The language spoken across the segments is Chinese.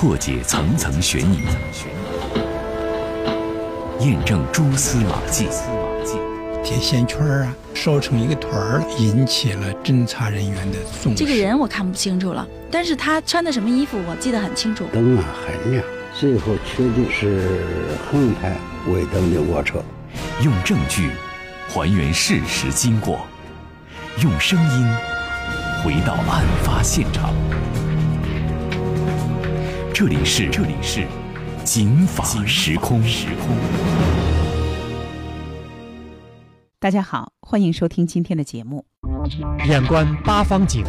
破解层层悬疑，验证蛛丝马迹。铁线圈啊，烧成一个团儿，引起了侦查人员的重视。这个人我看不清楚了，但是他穿的什么衣服我记得很清楚。灯啊很亮，最后确定是横排尾灯的卧车。用证据还原事实经过，用声音回到案发现场。这里是这里是警法时空时空。大家好，欢迎收听今天的节目。眼观八方景，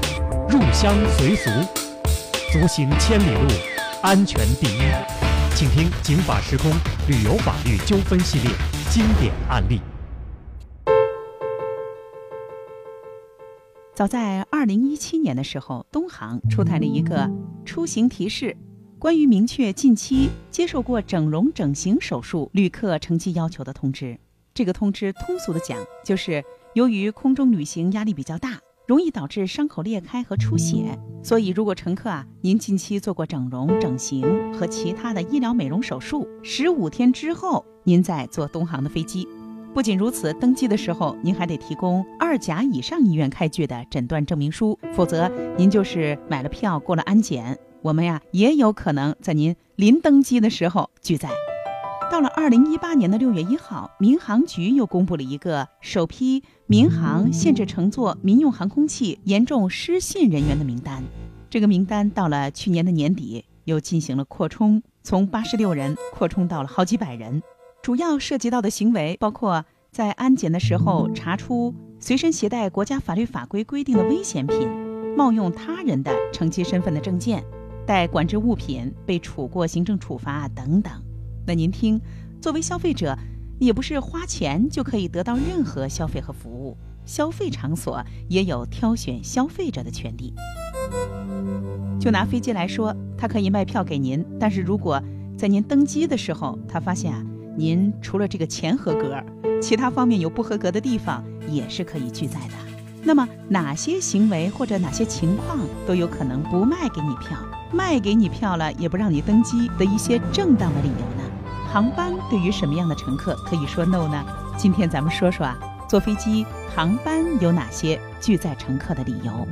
入乡随俗，足行千里路，安全第一。请听《警法时空》旅游法律纠纷系列经典案例。早在二零一七年的时候，东航出台了一个出行提示，关于明确近期接受过整容整形手术旅客乘机要求的通知。这个通知通俗的讲，就是由于空中旅行压力比较大，容易导致伤口裂开和出血，所以如果乘客啊您近期做过整容整形和其他的医疗美容手术，十五天之后您再坐东航的飞机。不仅如此，登机的时候您还得提供二甲以上医院开具的诊断证明书，否则您就是买了票过了安检，我们呀也有可能在您临登机的时候拒载。到了二零一八年的六月一号，民航局又公布了一个首批民航限制乘坐民用航空器严重失信人员的名单。这个名单到了去年的年底又进行了扩充，从八十六人扩充到了好几百人。主要涉及到的行为包括在安检的时候查出随身携带国家法律法规规定的危险品、冒用他人的乘机身份的证件、带管制物品被处过行政处罚等等。那您听，作为消费者，也不是花钱就可以得到任何消费和服务，消费场所也有挑选消费者的权利。就拿飞机来说，他可以卖票给您，但是如果在您登机的时候，他发现啊，您除了这个钱合格，其他方面有不合格的地方，也是可以拒载的。那么哪些行为或者哪些情况都有可能不卖给你票，卖给你票了也不让你登机的一些正当的理由呢？航班对于什么样的乘客可以说 no 呢？今天咱们说说啊，坐飞机航班有哪些拒载乘客的理由。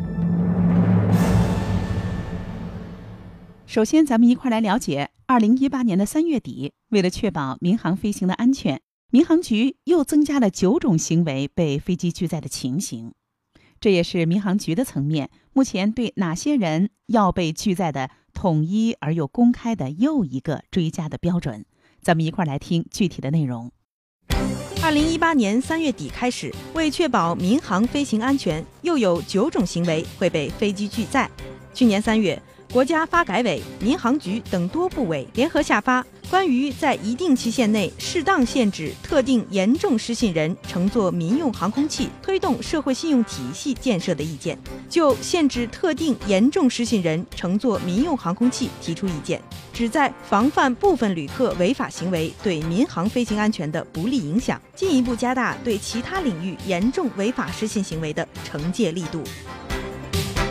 首先，咱们一块来了解，二零一八年的三月底，为了确保民航飞行的安全，民航局又增加了九种行为被飞机拒载的情形。这也是民航局的层面目前对哪些人要被拒载的统一而又公开的又一个追加的标准。咱们一块儿来听具体的内容。二零一八年三月底开始，为确保民航飞行安全，又有九种行为会被飞机拒载。去年三月。国家发改委、民航局等多部委联合下发《关于在一定期限内适当限制特定严重失信人乘坐民用航空器推动社会信用体系建设的意见》，就限制特定严重失信人乘坐民用航空器提出意见，旨在防范部分旅客违法行为对民航飞行安全的不利影响，进一步加大对其他领域严重违法失信行为的惩戒力度。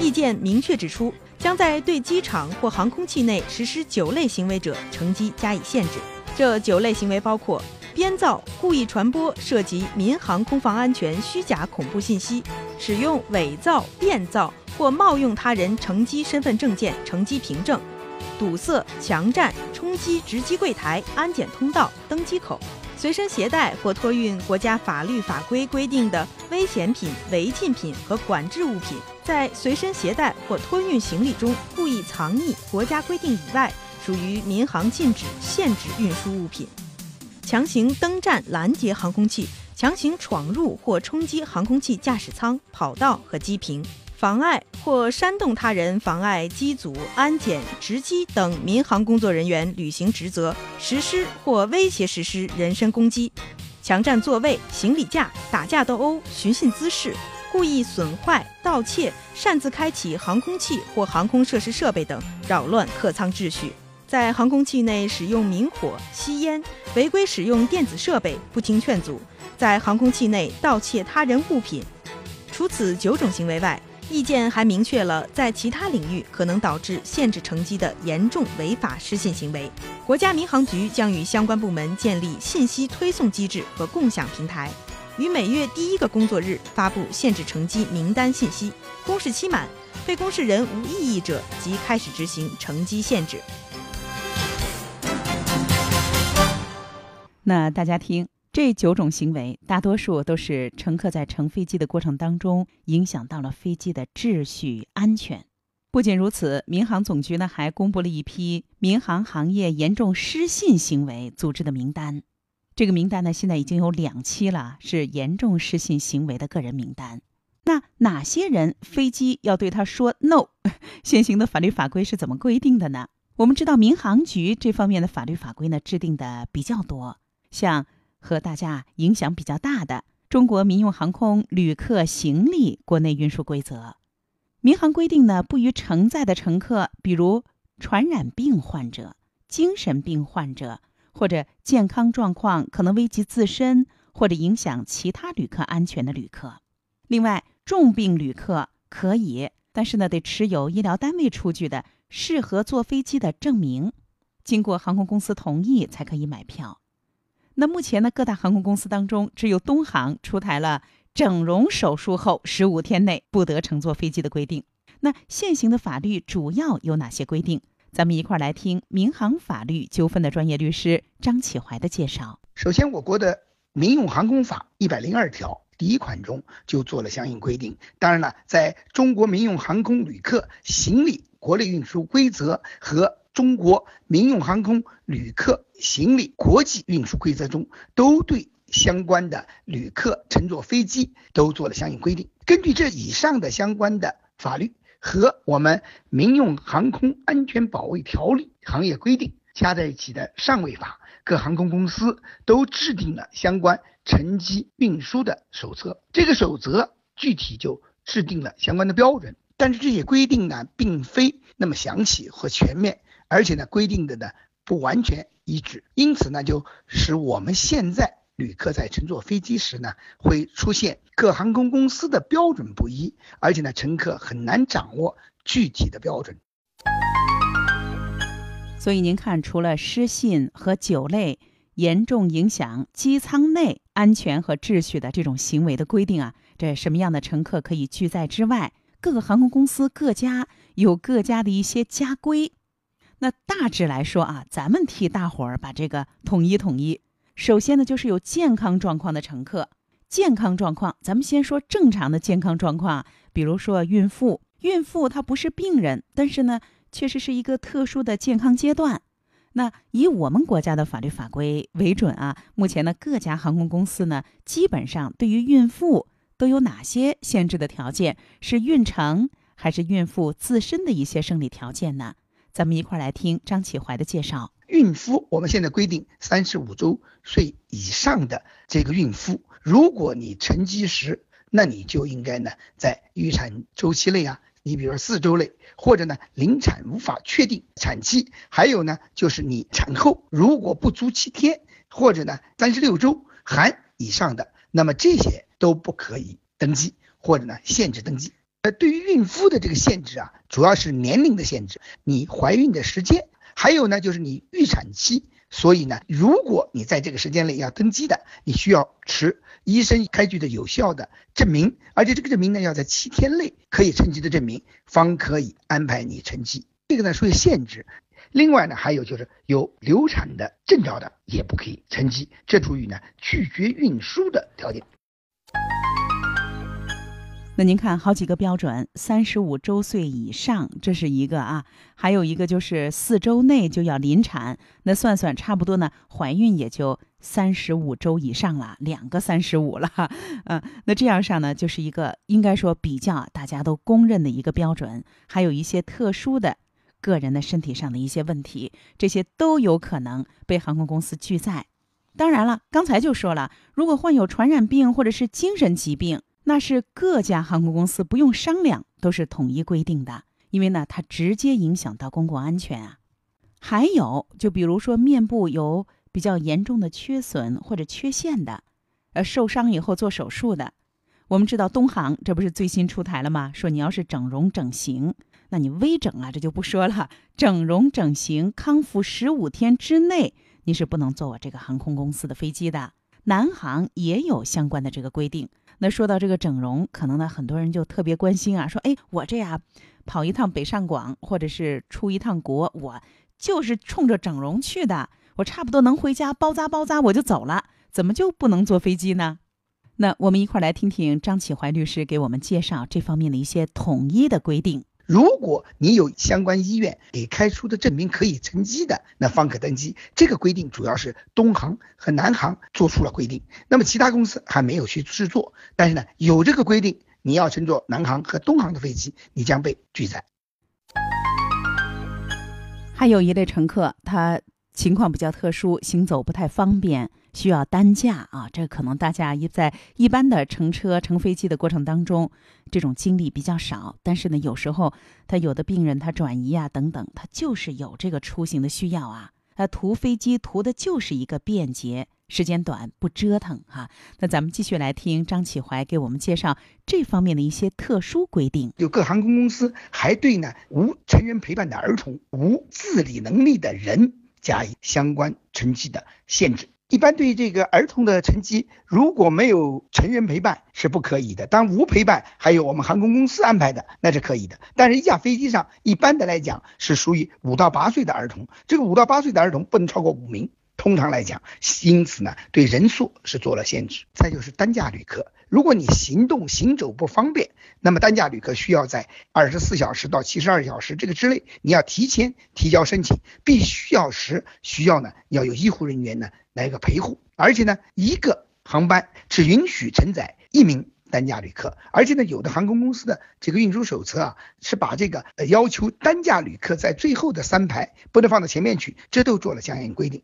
意见明确指出。将在对机场或航空器内实施九类行为者乘机加以限制。这九类行为包括：编造、故意传播涉及民航空防安全虚假恐怖信息；使用伪造、变造或冒用他人乘机身份证件乘机凭证；堵塞、强占、冲击值机柜台、安检通道、登机口；随身携带或托运国家法律法规规定的危险品、违禁品和管制物品。在随身携带或托运行李中故意藏匿国家规定以外属于民航禁止、限制运输物品；强行登站拦截航空器，强行闯入或冲击航空器驾驶舱、跑道和机坪；妨碍或煽动他人妨碍机组安检、值机等民航工作人员履行职责，实施或威胁实施人身攻击；强占座位、行李架、打架斗殴、寻衅滋事。故意损坏、盗窃、擅自开启航空器或航空设施设备等，扰乱客舱秩序；在航空器内使用明火、吸烟、违规使用电子设备、不听劝阻；在航空器内盗窃他人物品。除此九种行为外，意见还明确了在其他领域可能导致限制乘机的严重违法失信行为。国家民航局将与相关部门建立信息推送机制和共享平台，于每月第一个工作日发布限制乘机名单信息。公示期满，被公示人无异议者即开始执行乘机限制。那大家听，这九种行为大多数都是乘客在乘飞机的过程当中影响到了飞机的秩序安全。不仅如此，民航总局呢还公布了一批民航行业严重失信行为组织的名单。这个名单呢现在已经有两期了，是严重失信行为的个人名单。那哪些人飞机要对他说 no？现行的法律法规是怎么规定的呢？我们知道民航局这方面的法律法规呢制定的比较多。像和大家影响比较大的《中国民用航空旅客行李国内运输规则》，民航规定呢，不予承载的乘客，比如传染病患者、精神病患者，或者健康状况可能危及自身或者影响其他旅客安全的旅客。另外，重病旅客可以，但是呢，得持有医疗单位出具的适合坐飞机的证明，经过航空公司同意才可以买票。那目前呢，各大航空公司当中，只有东航出台了整容手术后十五天内不得乘坐飞机的规定。那现行的法律主要有哪些规定？咱们一块儿来听民航法律纠纷的专业律师张启怀的介绍。首先，我国的《民用航空法》一百零二条第一款中就做了相应规定。当然了，在中国民用航空旅客行李国内运输规则和中国民用航空旅客行李国际运输规则中都对相关的旅客乘坐飞机都做了相应规定。根据这以上的相关的法律和我们民用航空安全保卫条例行业规定加在一起的上位法，各航空公司都制定了相关乘机运输的手册。这个守则具体就制定了相关的标准，但是这些规定呢，并非那么详细和全面。而且呢，规定的呢不完全一致，因此呢，就使我们现在旅客在乘坐飞机时呢，会出现各航空公司的标准不一，而且呢，乘客很难掌握具体的标准。所以您看，除了失信和酒类严重影响机舱内安全和秩序的这种行为的规定啊，这什么样的乘客可以拒载之外，各个航空公司各家有各家的一些家规。那大致来说啊，咱们替大伙儿把这个统一统一。首先呢，就是有健康状况的乘客，健康状况，咱们先说正常的健康状况，比如说孕妇，孕妇她不是病人，但是呢，确实是一个特殊的健康阶段。那以我们国家的法律法规为准啊，目前呢，各家航空公司呢，基本上对于孕妇都有哪些限制的条件？是孕程还是孕妇自身的一些生理条件呢？咱们一块儿来听张启怀的介绍。孕妇，我们现在规定三十五周岁以上的这个孕妇，如果你乘机时，那你就应该呢在预产周期内啊，你比如说四周内，或者呢临产无法确定产期，还有呢就是你产后如果不足七天，或者呢三十六周含以上的，那么这些都不可以登记，或者呢限制登记。对于孕妇的这个限制啊，主要是年龄的限制，你怀孕的时间，还有呢就是你预产期。所以呢，如果你在这个时间内要登记的，你需要持医生开具的有效的证明，而且这个证明呢要在七天内可以乘机的证明，方可以安排你乘机。这个呢属于限制。另外呢，还有就是有流产的症状的也不可以乘机，这属于呢拒绝运输的条件。那您看，好几个标准，三十五周岁以上，这是一个啊，还有一个就是四周内就要临产，那算算差不多呢，怀孕也就三十五周以上了，两个三十五了，嗯，那这样上呢，就是一个应该说比较大家都公认的一个标准，还有一些特殊的个人的身体上的一些问题，这些都有可能被航空公司拒载。当然了，刚才就说了，如果患有传染病或者是精神疾病。那是各家航空公司不用商量，都是统一规定的，因为呢，它直接影响到公共安全啊。还有，就比如说面部有比较严重的缺损或者缺陷的，呃，受伤以后做手术的，我们知道东航这不是最新出台了吗？说你要是整容整形，那你微整啊，这就不说了。整容整形康复十五天之内，你是不能坐我这个航空公司的飞机的。南航也有相关的这个规定。那说到这个整容，可能呢很多人就特别关心啊，说哎，我这呀跑一趟北上广，或者是出一趟国，我就是冲着整容去的，我差不多能回家包扎包扎我就走了，怎么就不能坐飞机呢？那我们一块儿来听听张启怀律师给我们介绍这方面的一些统一的规定。如果你有相关医院给开出的证明可以乘机的，那方可登机。这个规定主要是东航和南航做出了规定，那么其他公司还没有去制作。但是呢，有这个规定，你要乘坐南航和东航的飞机，你将被拒载。还有一类乘客，他情况比较特殊，行走不太方便。需要担架啊，这可能大家一在一般的乘车、乘飞机的过程当中，这种经历比较少。但是呢，有时候他有的病人他转移啊等等，他就是有这个出行的需要啊。他图飞机图的就是一个便捷，时间短，不折腾哈。那咱们继续来听张启怀给我们介绍这方面的一些特殊规定。有各航空公司还对呢无成人陪伴的儿童、无自理能力的人加以相关乘机的限制。一般对于这个儿童的乘机，如果没有成人陪伴是不可以的。当无陪伴，还有我们航空公司安排的，那是可以的。但是，一架飞机上一般的来讲是属于五到八岁的儿童，这个五到八岁的儿童不能超过五名。通常来讲，因此呢，对人数是做了限制。再就是单价旅客，如果你行动行走不方便，那么单价旅客需要在二十四小时到七十二小时这个之内，你要提前提交申请，必须要时需要呢要有医护人员呢来个陪护，而且呢一个航班只允许承载一名单价旅客，而且呢有的航空公司的这个运输手册啊是把这个呃要求单价旅客在最后的三排不能放到前面去，这都做了相应规定。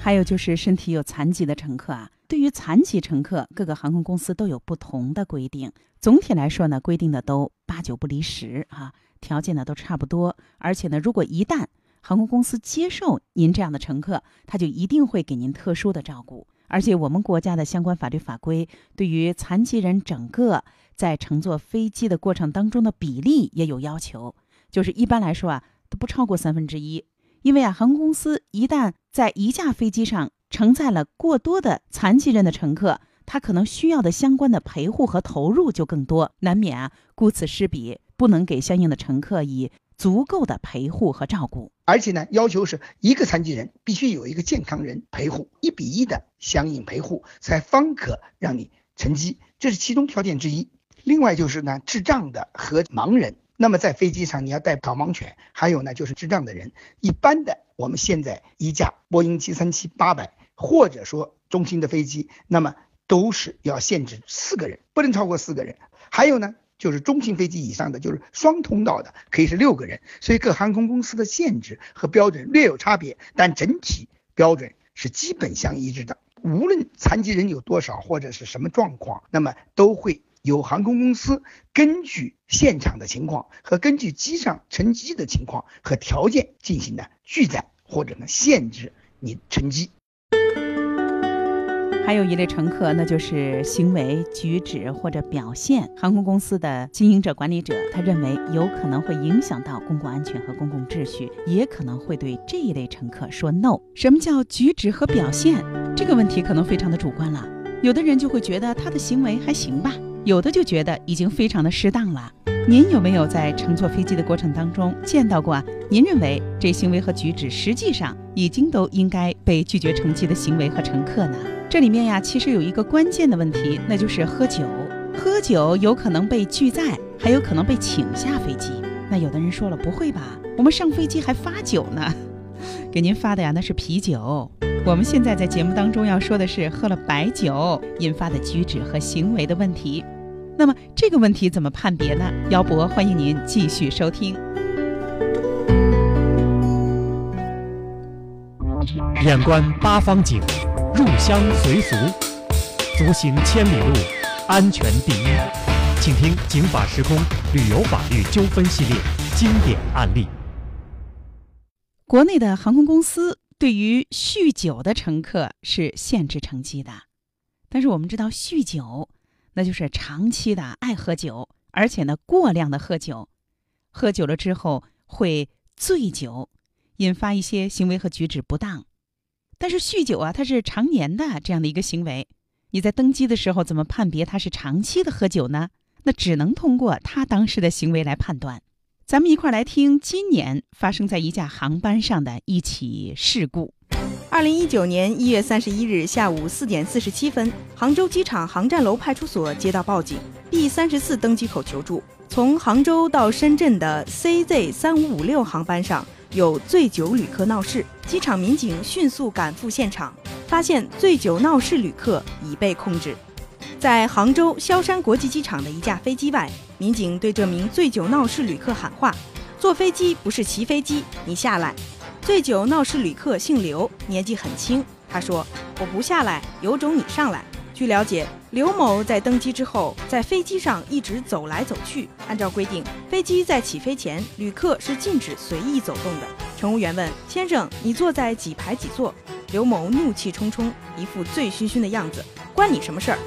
还有就是身体有残疾的乘客啊，对于残疾乘客，各个航空公司都有不同的规定。总体来说呢，规定的都八九不离十啊，条件呢都差不多。而且呢，如果一旦航空公司接受您这样的乘客，他就一定会给您特殊的照顾。而且我们国家的相关法律法规对于残疾人整个在乘坐飞机的过程当中的比例也有要求，就是一般来说啊，都不超过三分之一。因为啊，航空公司一旦在一架飞机上承载了过多的残疾人的乘客，他可能需要的相关的陪护和投入就更多，难免啊顾此失彼，不能给相应的乘客以足够的陪护和照顾。而且呢，要求是一个残疾人必须有一个健康人陪护，一比一的相应陪护，才方可让你乘机，这是其中条件之一。另外就是呢，智障的和盲人。那么在飞机上你要带导盲犬，还有呢就是智障的人。一般的，我们现在一架波音七三七八百，或者说中型的飞机，那么都是要限制四个人，不能超过四个人。还有呢，就是中型飞机以上的，就是双通道的，可以是六个人。所以各航空公司的限制和标准略有差别，但整体标准是基本相一致的。无论残疾人有多少或者是什么状况，那么都会。有航空公司根据现场的情况和根据机上乘机的情况和条件进行的拒载或者呢限制你乘机。还有一类乘客，那就是行为举止或者表现，航空公司的经营者管理者他认为有可能会影响到公共安全和公共秩序，也可能会对这一类乘客说 no。什么叫举止和表现？这个问题可能非常的主观了，有的人就会觉得他的行为还行吧。有的就觉得已经非常的适当了。您有没有在乘坐飞机的过程当中见到过？您认为这行为和举止实际上已经都应该被拒绝乘机的行为和乘客呢？这里面呀，其实有一个关键的问题，那就是喝酒。喝酒有可能被拒载，还有可能被请下飞机。那有的人说了，不会吧？我们上飞机还发酒呢？给您发的呀，那是啤酒。我们现在在节目当中要说的是喝了白酒引发的举止和行为的问题。那么这个问题怎么判别呢？姚博欢迎您继续收听。眼观八方景，入乡随俗，足行千里路，安全第一。请听《警法时空》旅游法律纠纷系列经典案例。国内的航空公司对于酗酒的乘客是限制乘机的。但是我们知道，酗酒那就是长期的爱喝酒，而且呢过量的喝酒，喝酒了之后会醉酒，引发一些行为和举止不当。但是酗酒啊，它是常年的这样的一个行为，你在登机的时候怎么判别他是长期的喝酒呢？那只能通过他当时的行为来判断。咱们一块儿来听今年发生在一架航班上的一起事故。二零一九年一月三十一日下午四点四十七分，杭州机场航站楼派出所接到报警，B 三十四登机口求助，从杭州到深圳的 CZ 三五五六航班上有醉酒旅客闹事，机场民警迅速赶赴现场，发现醉酒闹事旅客已被控制。在杭州萧山国际机场的一架飞机外，民警对这名醉酒闹事旅客喊话：“坐飞机不是骑飞机，你下来。”醉酒闹事旅客姓刘，年纪很轻。他说：“我不下来，有种你上来。”据了解，刘某在登机之后，在飞机上一直走来走去。按照规定，飞机在起飞前，旅客是禁止随意走动的。乘务员问：“先生，你坐在几排几座？”刘某怒气冲冲，一副醉醺醺的样子：“关你什么事儿？”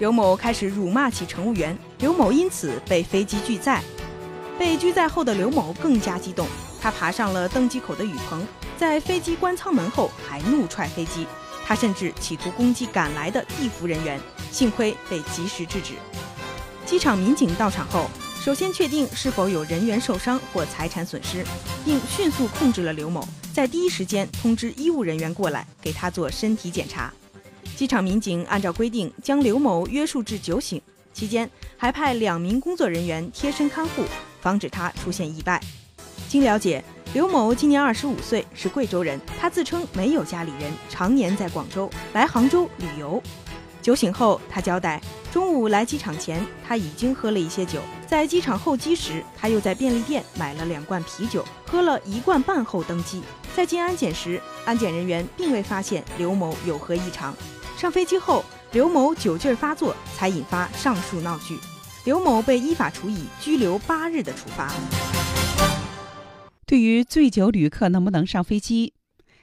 刘某开始辱骂起乘务员，刘某因此被飞机拒载。被拒载后的刘某更加激动。他爬上了登机口的雨棚，在飞机关舱门后还怒踹飞机，他甚至企图攻击赶来的地服人员，幸亏被及时制止。机场民警到场后，首先确定是否有人员受伤或财产损失，并迅速控制了刘某，在第一时间通知医务人员过来给他做身体检查。机场民警按照规定将刘某约束至酒醒，期间还派两名工作人员贴身看护，防止他出现意外。经了解，刘某今年二十五岁，是贵州人。他自称没有家里人，常年在广州，来杭州旅游。酒醒后，他交代，中午来机场前，他已经喝了一些酒。在机场候机时，他又在便利店买了两罐啤酒，喝了一罐半后登机。在进安检时，安检人员并未发现刘某有何异常。上飞机后，刘某酒劲儿发作，才引发上述闹剧。刘某被依法处以拘留八日的处罚。对于醉酒旅客能不能上飞机，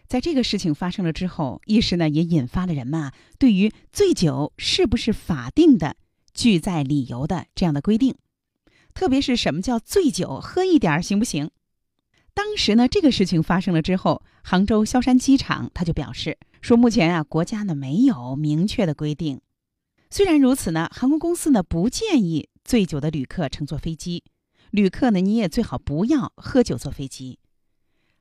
在这个事情发生了之后，一时呢也引发了人们啊对于醉酒是不是法定的拒载理由的这样的规定，特别是什么叫醉酒，喝一点行不行？当时呢这个事情发生了之后，杭州萧山机场他就表示说，目前啊国家呢没有明确的规定。虽然如此呢，航空公司呢不建议醉酒的旅客乘坐飞机。旅客呢，你也最好不要喝酒坐飞机。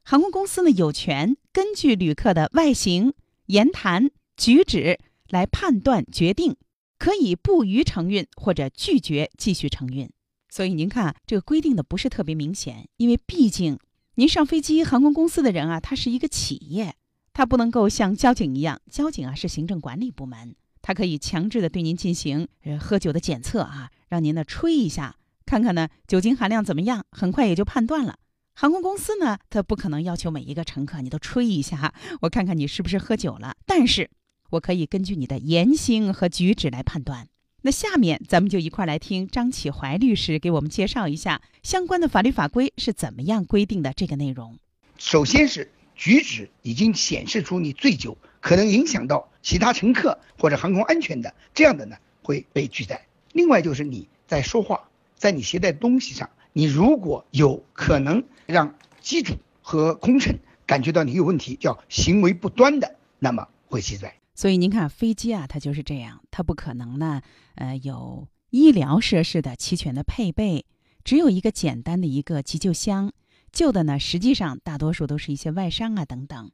航空公司呢，有权根据旅客的外形、言谈举止来判断决定，可以不予承运或者拒绝继续承运。所以您看，这个规定的不是特别明显，因为毕竟您上飞机，航空公司的人啊，他是一个企业，他不能够像交警一样，交警啊是行政管理部门，他可以强制的对您进行呃喝酒的检测啊，让您呢吹一下。看看呢，酒精含量怎么样？很快也就判断了。航空公司呢，它不可能要求每一个乘客你都吹一下，我看看你是不是喝酒了。但是，我可以根据你的言行和举止来判断。那下面咱们就一块来听张启怀律师给我们介绍一下相关的法律法规是怎么样规定的这个内容。首先是举止已经显示出你醉酒，可能影响到其他乘客或者航空安全的，这样的呢会被拒载。另外就是你在说话。在你携带东西上，你如果有可能让机主和空乘感觉到你有问题，叫行为不端的，那么会拒载。所以您看，飞机啊，它就是这样，它不可能呢，呃，有医疗设施的齐全的配备，只有一个简单的一个急救箱，救的呢，实际上大多数都是一些外伤啊等等。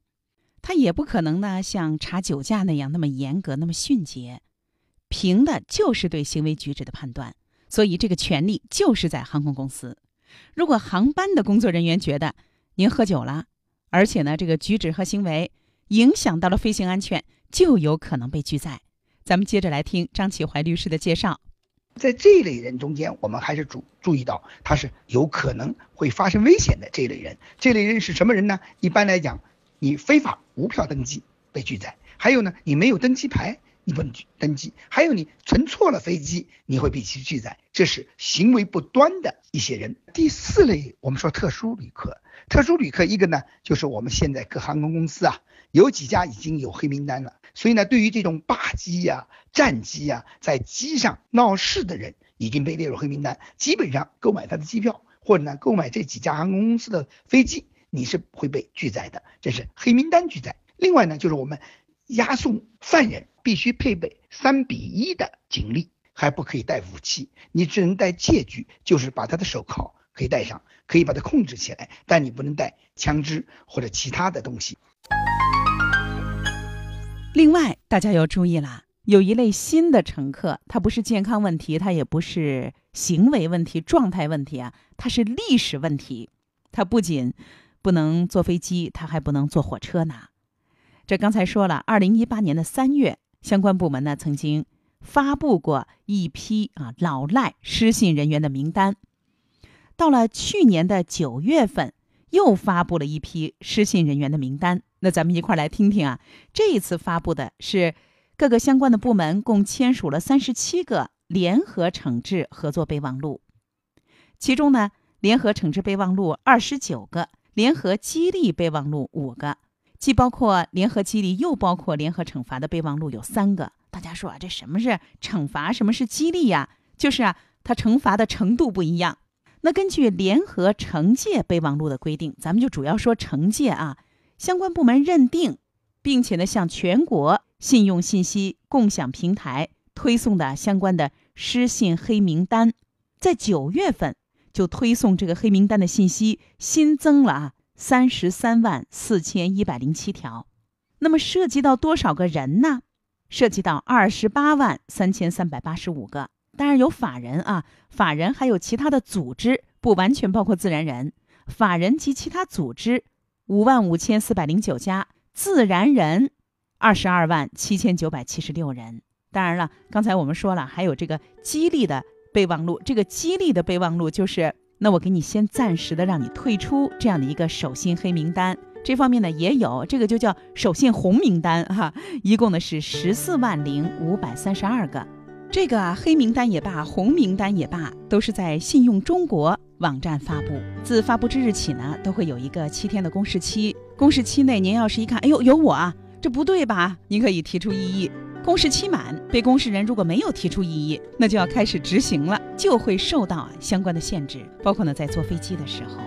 它也不可能呢，像查酒驾那样那么严格，那么迅捷，凭的就是对行为举止的判断。所以，这个权利就是在航空公司。如果航班的工作人员觉得您喝酒了，而且呢，这个举止和行为影响到了飞行安全，就有可能被拒载。咱们接着来听张启怀律师的介绍。在这一类人中间，我们还是注注意到他是有可能会发生危险的这一类人。这类人是什么人呢？一般来讲，你非法无票登机被拒载；还有呢，你没有登机牌，你不能去登机。还有你乘错了飞机，你会被其拒载，这是行为不端的一些人。第四类，我们说特殊旅客，特殊旅客一个呢，就是我们现在各航空公司啊，有几家已经有黑名单了，所以呢，对于这种霸机呀、战机呀，在机上闹事的人，已经被列入黑名单，基本上购买他的机票或者呢购买这几家航空公司的飞机，你是会被拒载的，这是黑名单拒载。另外呢，就是我们押送犯人必须配备三比一的警力，还不可以带武器，你只能带借据，就是把他的手铐可以戴上，可以把它控制起来，但你不能带枪支或者其他的东西。另外，大家要注意啦，有一类新的乘客，他不是健康问题，他也不是行为问题、状态问题啊，他是历史问题，他不仅不能坐飞机，他还不能坐火车呢。这刚才说了，二零一八年的三月，相关部门呢曾经发布过一批啊老赖失信人员的名单。到了去年的九月份，又发布了一批失信人员的名单。那咱们一块儿来听听啊，这一次发布的是各个相关的部门共签署了三十七个联合惩治合作备忘录，其中呢，联合惩治备忘录二十九个，联合激励备忘录五个。既包括联合激励，又包括联合惩罚的备忘录有三个。大家说啊，这什么是惩罚，什么是激励呀？就是啊，它惩罚的程度不一样。那根据联合惩戒备忘录的规定，咱们就主要说惩戒啊。相关部门认定，并且呢，向全国信用信息共享平台推送的相关的失信黑名单，在九月份就推送这个黑名单的信息新增了啊。三十三万四千一百零七条，那么涉及到多少个人呢？涉及到二十八万三千三百八十五个。当然有法人啊，法人还有其他的组织，不完全包括自然人。法人及其他组织五万五千四百零九家，自然人二十二万七千九百七十六人。当然了，刚才我们说了，还有这个激励的备忘录。这个激励的备忘录就是。那我给你先暂时的让你退出这样的一个守信黑名单，这方面呢也有，这个就叫守信红名单哈，一共呢是十四万零五百三十二个，这个啊黑名单也罢，红名单也罢，都是在信用中国网站发布，自发布之日起呢，都会有一个七天的公示期，公示期内您要是一看，哎呦有我啊，这不对吧？您可以提出异议。公示期满，被公示人如果没有提出异议，那就要开始执行了，就会受到相关的限制，包括呢在坐飞机的时候。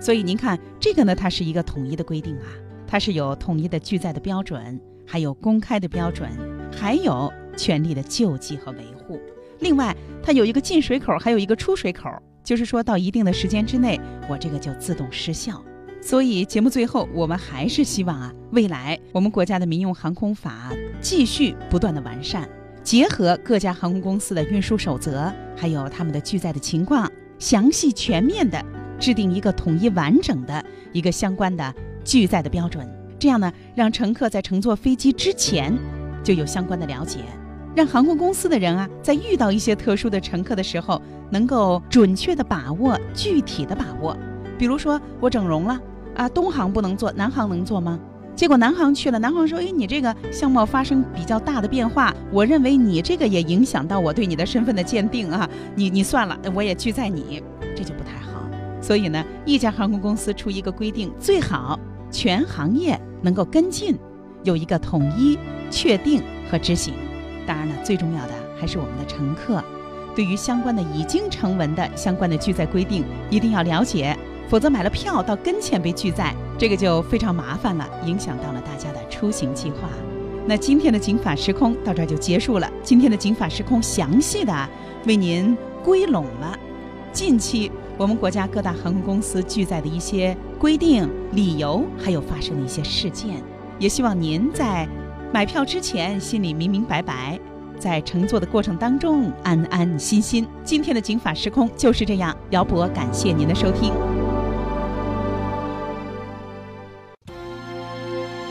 所以您看这个呢，它是一个统一的规定啊，它是有统一的拒载的标准，还有公开的标准，还有权利的救济和维护。另外，它有一个进水口，还有一个出水口，就是说到一定的时间之内，我这个就自动失效。所以节目最后，我们还是希望啊，未来我们国家的民用航空法继续不断的完善，结合各家航空公司的运输守则，还有他们的拒载的情况，详细全面的制定一个统一完整的一个相关的拒载的标准。这样呢，让乘客在乘坐飞机之前就有相关的了解，让航空公司的人啊，在遇到一些特殊的乘客的时候，能够准确的把握具体的把握。比如说我整容了。啊，东航不能做，南航能做吗？结果南航去了，南航说：“哎，你这个相貌发生比较大的变化，我认为你这个也影响到我对你的身份的鉴定啊，你你算了，我也拒载你，这就不太好。所以呢，一家航空公司出一个规定，最好全行业能够跟进，有一个统一确定和执行。当然了，最重要的还是我们的乘客，对于相关的已经成文的相关的拒载规定，一定要了解。”否则买了票到跟前被拒载，这个就非常麻烦了，影响到了大家的出行计划。那今天的《警法时空》到这儿就结束了。今天的《警法时空》详细的为您归拢了近期我们国家各大航空公司拒载的一些规定、理由，还有发生的一些事件。也希望您在买票之前心里明明白白，在乘坐的过程当中安安心心。今天的《警法时空》就是这样，姚博感谢您的收听。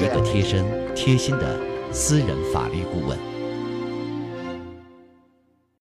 一个贴身贴心的私人法律顾问。